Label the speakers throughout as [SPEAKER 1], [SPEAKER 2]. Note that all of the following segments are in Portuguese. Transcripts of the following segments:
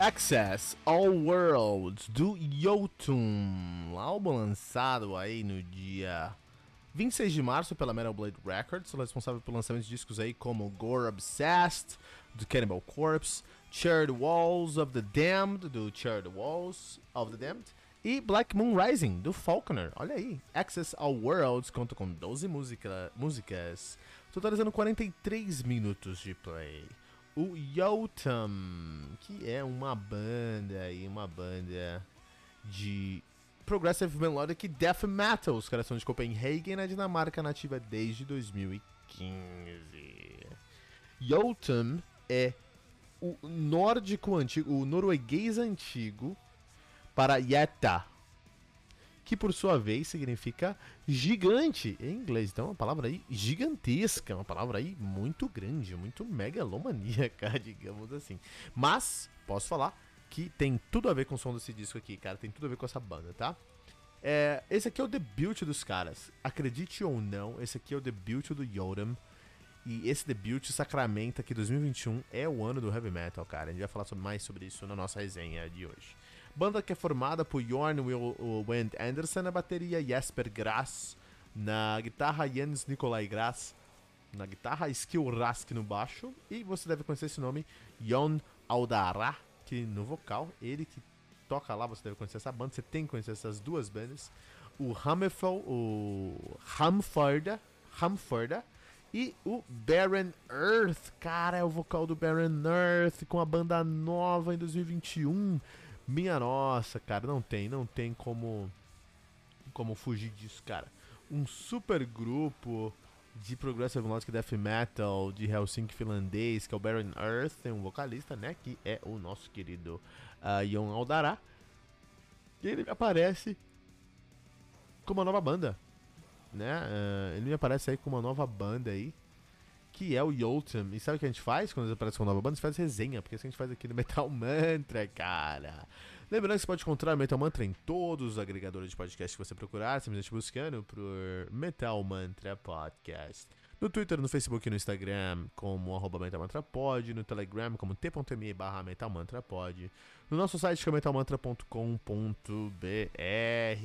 [SPEAKER 1] Access All Worlds do Jotun, álbum lançado aí no dia 26 de março pela Metal Blade Records, responsável pelo lançamento de discos aí como Gore Obsessed do Cannibal Corpse, Charred Walls of the Damned do Charred Walls of the Damned e Black Moon Rising do Falconer. Olha aí, Access All Worlds conta com 12 música, músicas, totalizando 43 minutos de play o Yotam, que é uma banda aí, uma banda de progressive melodic death metal. Os caras são de Copenhagen, na Dinamarca, nativa desde 2015. Yotam é o nórdico antigo, o norueguês antigo para Yeta, que por sua vez significa gigante em inglês. Então, é uma palavra aí gigantesca, uma palavra aí muito grande, muito megalomaníaca, digamos assim. Mas, posso falar que tem tudo a ver com o som desse disco aqui, cara, tem tudo a ver com essa banda, tá? É, esse aqui é o debut dos caras. Acredite ou não, esse aqui é o debut do Yodam. E esse debut sacramenta que 2021 é o ano do heavy metal, cara. A gente vai falar mais sobre isso na nossa resenha de hoje. Banda que é formada por Jorn Wendt Anderson na bateria, Jesper Grass na guitarra, Jens Nikolai Grass na guitarra, Skill Rask no baixo e você deve conhecer esse nome, Jon Aldara, que no vocal, ele que toca lá, você deve conhecer essa banda, você tem que conhecer essas duas bandas, o Hammerfell, o Hamforda, Hamforda e o Baron Earth, cara, é o vocal do Baron Earth com a banda nova em 2021. Minha nossa, cara, não tem, não tem como como fugir disso, cara. Um super grupo de progressive melodic death metal de Helsinki finlandês, que é o Baron Earth, tem um vocalista, né, que é o nosso querido uh, Jon Aldará. E ele aparece com uma nova banda, né? Uh, ele me aparece aí com uma nova banda aí, que é o Yotam. E sabe o que a gente faz quando ele aparece com uma nova banda? A gente faz resenha, porque isso a gente faz aqui no Metal Mantra, cara. Lembrando que você pode encontrar o Metal Mantra em todos os agregadores de podcast que você procurar, simplesmente buscando por Metal Mantra Podcast. No Twitter, no Facebook e no Instagram como arroba no Telegram como t.me barra metalmantrapod, no nosso site que é metalmantra.com.br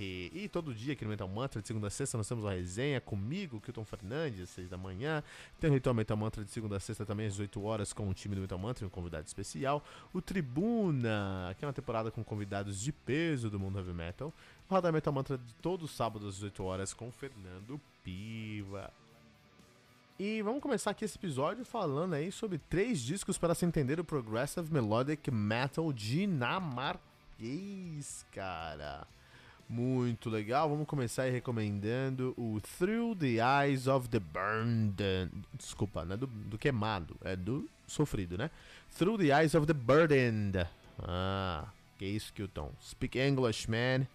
[SPEAKER 1] e todo dia aqui no Metal Mantra, de segunda a sexta, nós temos uma resenha comigo, Kilton Fernandes, às 6 da manhã, tem o Ritual Metal Mantra de segunda a sexta também às 18 horas com o time do Metal Mantra e um convidado especial, o Tribuna, que é uma temporada com convidados de peso do mundo heavy metal, o Radar Metal Mantra de todo sábado às 18 horas com Fernando Piva. E vamos começar aqui esse episódio falando aí sobre três discos para se entender o Progressive Melodic Metal dinamarquês, cara. Muito legal. Vamos começar aí recomendando o Through the Eyes of the Burned. Desculpa, não é do, do queimado, é do sofrido, né? Through the Eyes of the Burdened. Ah, que isso, Kilton. Speak English, man.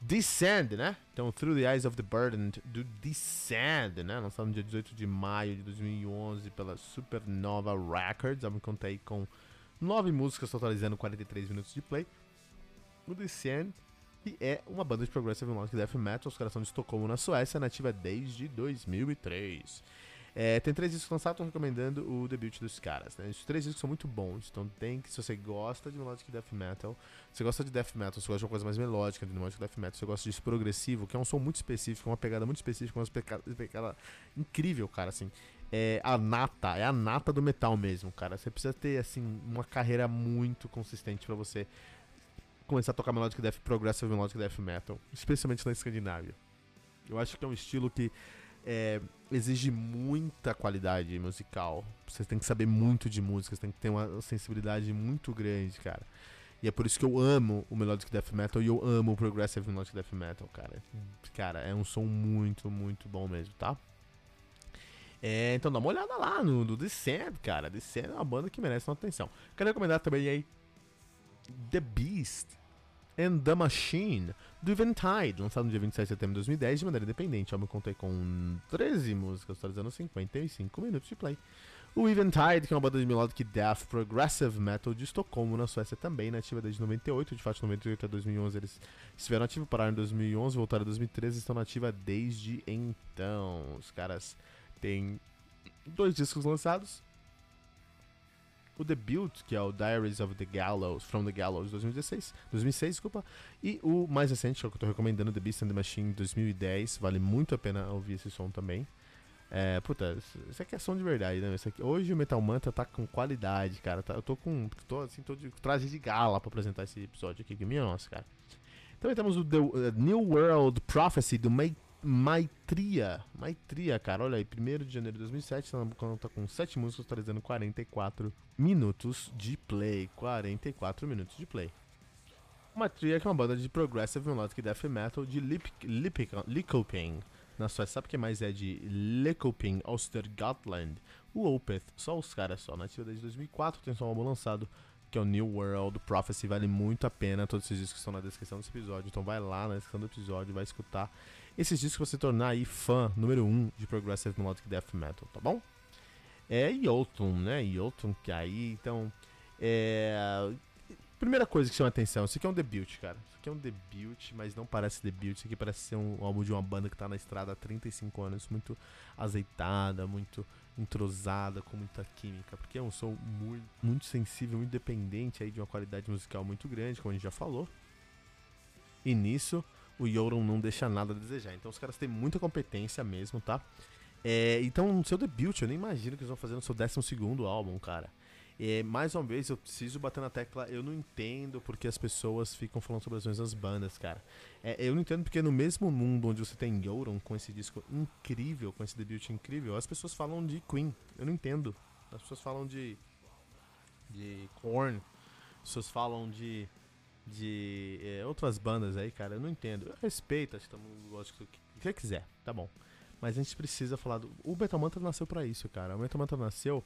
[SPEAKER 1] Descend, né? Então, Through the Eyes of the Burdened, do Descend, né? Lançado no dia 18 de maio de 2011 pela Supernova Records. Vamos contar aí com nove músicas, totalizando 43 minutos de play. O Descend, que é uma banda de progressive melodic death metal. Os caras são de Estocolmo, na Suécia, nativa desde 2003. É, tem três discos lançados, tô recomendando o debut dos caras. Né? Os três discos são muito bons, então tem que, se você gosta de melodic death metal, você gosta de death metal, você gosta de uma coisa mais melódica de melodic death metal, você gosta disso progressivo, que é um som muito específico, uma pegada muito específica, uma pegada incrível, cara, assim. É a nata, é a nata do metal mesmo, cara. Você precisa ter, assim, uma carreira muito consistente para você começar a tocar melodic death, progressive melodic death metal, especialmente na Escandinávia. Eu acho que é um estilo que é, exige muita qualidade musical. Você tem que saber muito de música, você tem que ter uma sensibilidade muito grande, cara. E é por isso que eu amo o Melodic Death Metal e eu amo o Progressive Melodic Death Metal, cara. Cara, é um som muito, muito bom mesmo, tá? É, então dá uma olhada lá no, no Descent, cara. Descent é uma banda que merece nossa atenção. Quero recomendar também aí The Beast and the Machine, do Eventide, lançado no dia 27 de setembro de 2010 de maneira independente. Eu me contei com 13 músicas, totalizando 55 minutos de play. O Eventide, que é uma banda de melodic death progressive metal de Estocolmo, na Suécia também, nativa desde 98, de fato de 98 a 2011 eles estiveram ativos, pararam em 2011, voltaram em 2013 estão nativa desde então. Os caras têm dois discos lançados, o debut, que é o Diaries of the Gallows, From the Gallows 2016, 2006, desculpa, e o mais recente, que é eu tô recomendando, The Beast and the Machine 2010, vale muito a pena ouvir esse som também. É, puta, isso aqui é som de verdade, né? Isso aqui, hoje o Metal Manta tá com qualidade, cara. Tá, eu tô com. tô assim, tô de traje de gala pra apresentar esse episódio aqui, que minha nossa, cara. Também temos o The, uh, New World Prophecy do May Maitria. Maitria, cara, olha aí, 1 de janeiro de 2007, quando tá com 7 músicas, totalizando 44 minutos de play. 44 minutos de play. Maitria que é uma banda de progressive melodic death metal de Lycoping. Na Suécia, sabe o que mais é de Lycoping, Östergötland? O Opeth, só os caras só, nativa desde 2004, tem só um álbum lançado que é o New World Prophecy, vale muito a pena, todos esses discos estão na descrição desse episódio, então vai lá na descrição do episódio, vai escutar esses discos pra se tornar aí fã número 1 um de Progressive Melodic Death Metal, tá bom? É Jotun, né? Jotun que aí, então. É. Primeira coisa que chama atenção, isso aqui é um debut, cara. Isso aqui é um debut, mas não parece debut. Isso aqui parece ser um álbum de uma banda que tá na estrada há 35 anos, muito azeitada, muito entrosada, com muita química, porque é um som muito, muito sensível, muito dependente aí de uma qualidade musical muito grande, como a gente já falou. E nisso, o Yoron não deixa nada a desejar. Então os caras têm muita competência mesmo, tá? É, então, no seu debut, eu nem imagino que eles vão fazer no seu 12 álbum, cara. É, mais uma vez, eu preciso bater na tecla. Eu não entendo porque as pessoas ficam falando sobre as mesmas bandas, cara. É, eu não entendo porque no mesmo mundo onde você tem Yoron com esse disco incrível, com esse debut incrível, as pessoas falam de Queen. Eu não entendo. As pessoas falam de. de Korn. As pessoas falam de de é, outras bandas aí, cara, eu não entendo. Eu respeito, acho que todo mundo gosta do que, que quiser, tá bom. Mas a gente precisa falar do. O Metal Mantra nasceu para isso, cara. O Metal Mantra nasceu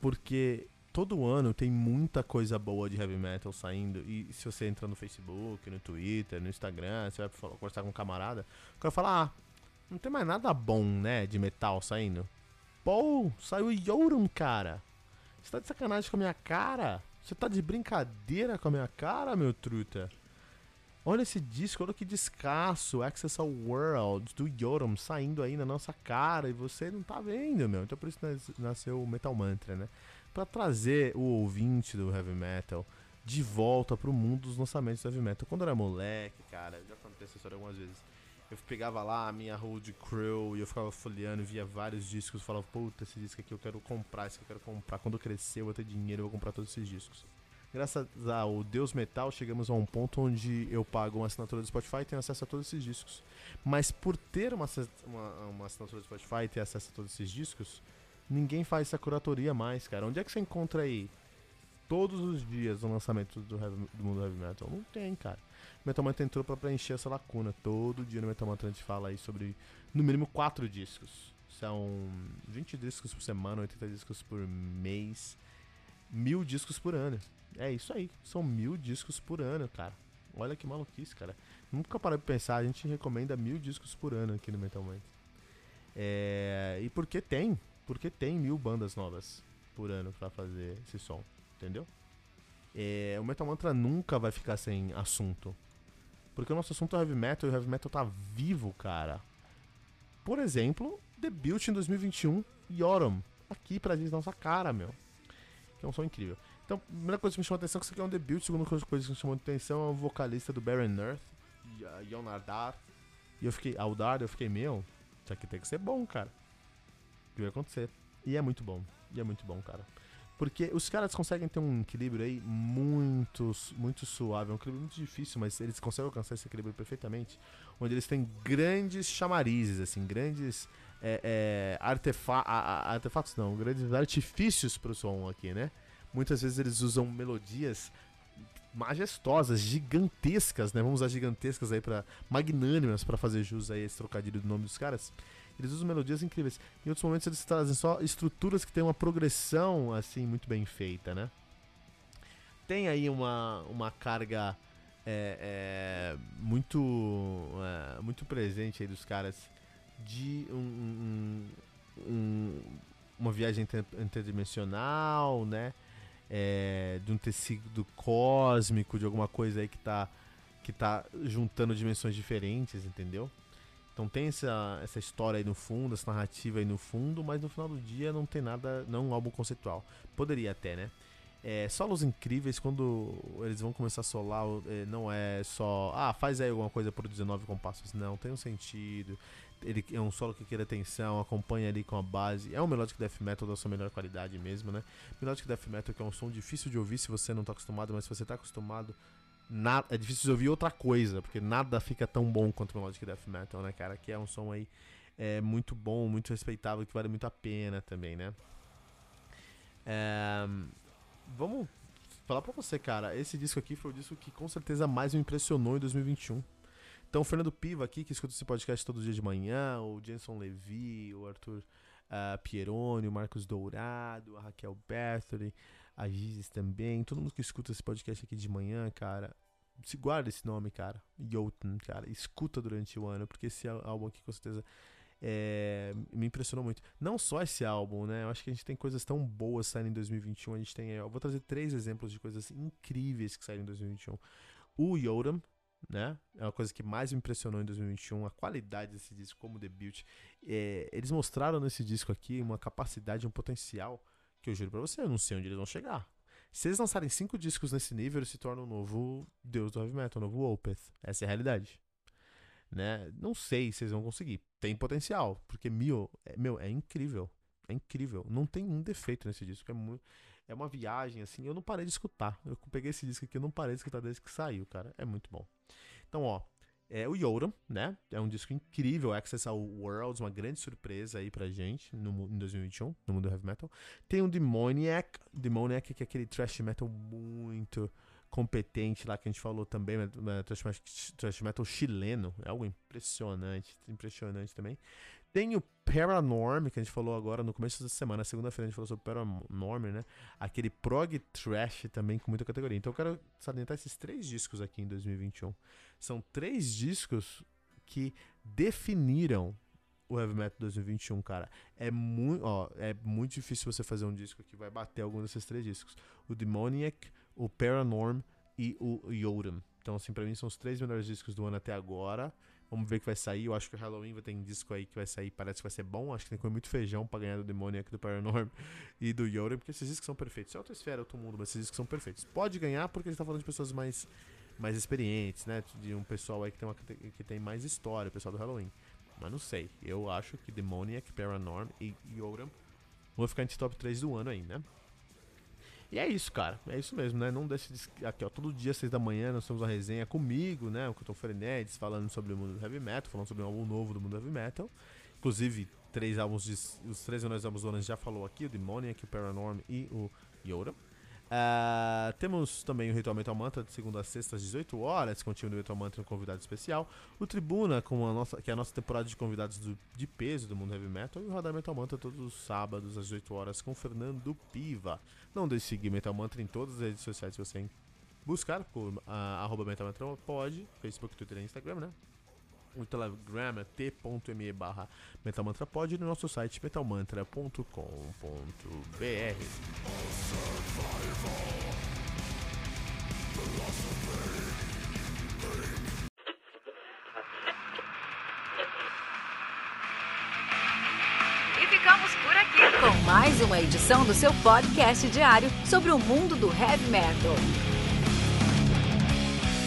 [SPEAKER 1] porque todo ano tem muita coisa boa de heavy metal saindo. E se você entra no Facebook, no Twitter, no Instagram, você vai conversar com um camarada, o cara fala: Ah, não tem mais nada bom, né, de metal saindo. Pô, saiu Yorum, cara. Você tá de sacanagem com a minha cara? Você tá de brincadeira com a minha cara, meu truta? Olha esse disco, olha que descasso, Access ao World, do Yoram, saindo aí na nossa cara e você não tá vendo, meu. Então por isso nasceu o Metal Mantra, né? Pra trazer o ouvinte do Heavy Metal de volta pro mundo dos lançamentos do Heavy Metal. Quando eu era moleque, cara, já contei essa história algumas vezes. Eu pegava lá a minha road crew e eu ficava folheando, via vários discos, falava, puta, esse disco aqui eu quero comprar, esse aqui eu quero comprar. Quando eu crescer, eu vou ter dinheiro, eu vou comprar todos esses discos. Graças ao Deus Metal, chegamos a um ponto onde eu pago uma assinatura do Spotify e tenho acesso a todos esses discos. Mas por ter uma, uma, uma assinatura do Spotify e ter acesso a todos esses discos, ninguém faz essa curatoria mais, cara. Onde é que você encontra aí todos os dias o lançamento do, heavy, do mundo heavy metal? Não tem, cara. Metal Mantra entrou para preencher essa lacuna. Todo dia no Metal Mantra a gente fala aí sobre, no mínimo, 4 discos. São 20 discos por semana, 80 discos por mês, mil discos por ano. É isso aí, são mil discos por ano, cara. Olha que maluquice, cara. Nunca parei pra pensar, a gente recomenda mil discos por ano aqui no Metal Mantra. É... E porque tem, porque tem mil bandas novas por ano para fazer esse som, entendeu? É... O Metal Mantra nunca vai ficar sem assunto. Porque o nosso assunto é heavy metal e o heavy metal tá vivo, cara. Por exemplo, debut em 2021, Yoram. Aqui pra gente nossa cara, meu. Que é um som incrível. Então, a primeira coisa que me chamou a atenção é que isso aqui é um debut. A segunda coisa que me chamou a atenção é o vocalista do Baron Earth, Jon Ardar. E eu fiquei, Aldar, eu fiquei, meu, isso aqui tem que ser bom, cara. Vai acontecer? E é muito bom. E é muito bom, cara. Porque os caras conseguem ter um equilíbrio aí muito, muito suave. É um equilíbrio muito difícil, mas eles conseguem alcançar esse equilíbrio perfeitamente. Onde eles têm grandes chamarizes, assim, grandes é, é, artefa artefatos, não, grandes artifícios pro som aqui, né? Muitas vezes eles usam melodias majestosas, gigantescas, né? Vamos usar gigantescas aí para magnânimas para fazer jus aí esse trocadilho do nome dos caras Eles usam melodias incríveis. Em outros momentos eles trazem só estruturas que têm uma progressão assim muito bem feita, né? Tem aí uma, uma carga é, é, muito é, muito presente aí dos caras de um, um, um, uma viagem interdimensional, né? É, de um tecido cósmico, de alguma coisa aí que tá, que tá juntando dimensões diferentes, entendeu? Então tem essa, essa história aí no fundo, essa narrativa aí no fundo, mas no final do dia não tem nada, não um álbum conceitual. Poderia até, né? É, solos incríveis, quando eles vão começar a solar, é, não é só, ah, faz aí alguma coisa por 19 compassos. Não, tem um sentido. Ele é um solo que queira atenção, acompanha ali com a base. É um Melodic Death Metal da sua melhor qualidade mesmo, né? Melodic Death Metal que é um som difícil de ouvir se você não tá acostumado, mas se você tá acostumado, nada, é difícil de ouvir outra coisa, porque nada fica tão bom quanto Melodic Death Metal, né, cara? Que é um som aí é, muito bom, muito respeitável, que vale muito a pena também, né? É, vamos falar pra você, cara. Esse disco aqui foi o disco que com certeza mais me impressionou em 2021. Então, o Fernando Piva aqui, que escuta esse podcast todo dia de manhã, o Jenson Levi, o Arthur uh, Pieroni, o Marcos Dourado, a Raquel Bertoli, a Gizes também, todo mundo que escuta esse podcast aqui de manhã, cara, se guarda esse nome, cara. Jotun, cara. Escuta durante o ano, porque esse álbum aqui com certeza é, me impressionou muito. Não só esse álbum, né? Eu acho que a gente tem coisas tão boas saindo em 2021. A gente tem. Eu vou trazer três exemplos de coisas incríveis que saíram em 2021. O Yoram, né? É uma coisa que mais me impressionou em 2021, a qualidade desse disco como debut. É, eles mostraram nesse disco aqui uma capacidade, um potencial que eu juro pra você, eu não sei onde eles vão chegar. Se eles lançarem cinco discos nesse nível, eles se tornam o novo deus do heavy metal, o novo Opeth. Essa é a realidade. Né? Não sei se eles vão conseguir. Tem potencial, porque Mio, é, meu, é incrível. É incrível. Não tem um defeito nesse disco. É, muito, é uma viagem, assim. Eu não parei de escutar. Eu peguei esse disco aqui, eu não parei de escutar desde que saiu, cara. É muito bom. Então, ó, é o Yoram, né? É um disco incrível, Access ao Worlds, uma grande surpresa aí pra gente no, em 2021, no mundo do heavy metal. Tem o Demoniac, Demoniac que é aquele thrash metal muito competente lá que a gente falou também, né? thrash, thrash metal chileno, é algo impressionante, impressionante também. Tem o Paranorm, que a gente falou agora no começo da semana, segunda-feira a gente falou sobre Paranorm, né? Aquele prog trash também com muita categoria. Então eu quero salientar esses três discos aqui em 2021. São três discos que definiram o Heavy Metal 2021, cara. É muito, ó, é muito difícil você fazer um disco que vai bater algum desses três discos. O Demoniac, o Paranorm e o Yodam. Então, assim, pra mim são os três melhores discos do ano até agora. Vamos ver o que vai sair. Eu acho que o Halloween vai ter um disco aí que vai sair. Parece que vai ser bom. Acho que tem que comer muito feijão pra ganhar do Demoniac, do Paranorm e do Yoda. Porque esses discos são perfeitos. É outra esfera, outro mundo, mas esses discos são perfeitos. Pode ganhar porque a gente tá falando de pessoas mais, mais experientes, né? De um pessoal aí que tem, uma, que tem mais história, o pessoal do Halloween. Mas não sei. Eu acho que Demoniac, Paranorm e Yoda vão ficar entre top 3 do ano aí, né? E é isso, cara. É isso mesmo, né? Não deixe de... Aqui, ó, todo dia, seis da manhã, nós temos uma resenha comigo, né? O Couton Frenedes, falando sobre o mundo do heavy metal, falando sobre um álbum novo do mundo do heavy metal. Inclusive, três álbuns de... Os três melhores álbuns do ano já falou aqui, o Demoniac, o Paranorm e o Yoda. Uh, temos também o Ritual Metal Mantra de segunda a sexta às 18 horas, com o time do Ritual Mantra um convidado especial. O Tribuna, com a nossa, que é a nossa temporada de convidados do, de peso do mundo heavy metal. E o Radar Metal Mantra todos os sábados às 18 horas com Fernando Piva. Não deixe de seguir Metal Mantra em todas as redes sociais que você buscar, por uh, arroba Metal Mantra pode, Facebook, Twitter e Instagram, né? O Telegram é t.me barra metalmantrapod e no nosso site metalmantra.com.br.
[SPEAKER 2] E ficamos por aqui com mais uma edição do seu podcast diário sobre o mundo do heavy metal.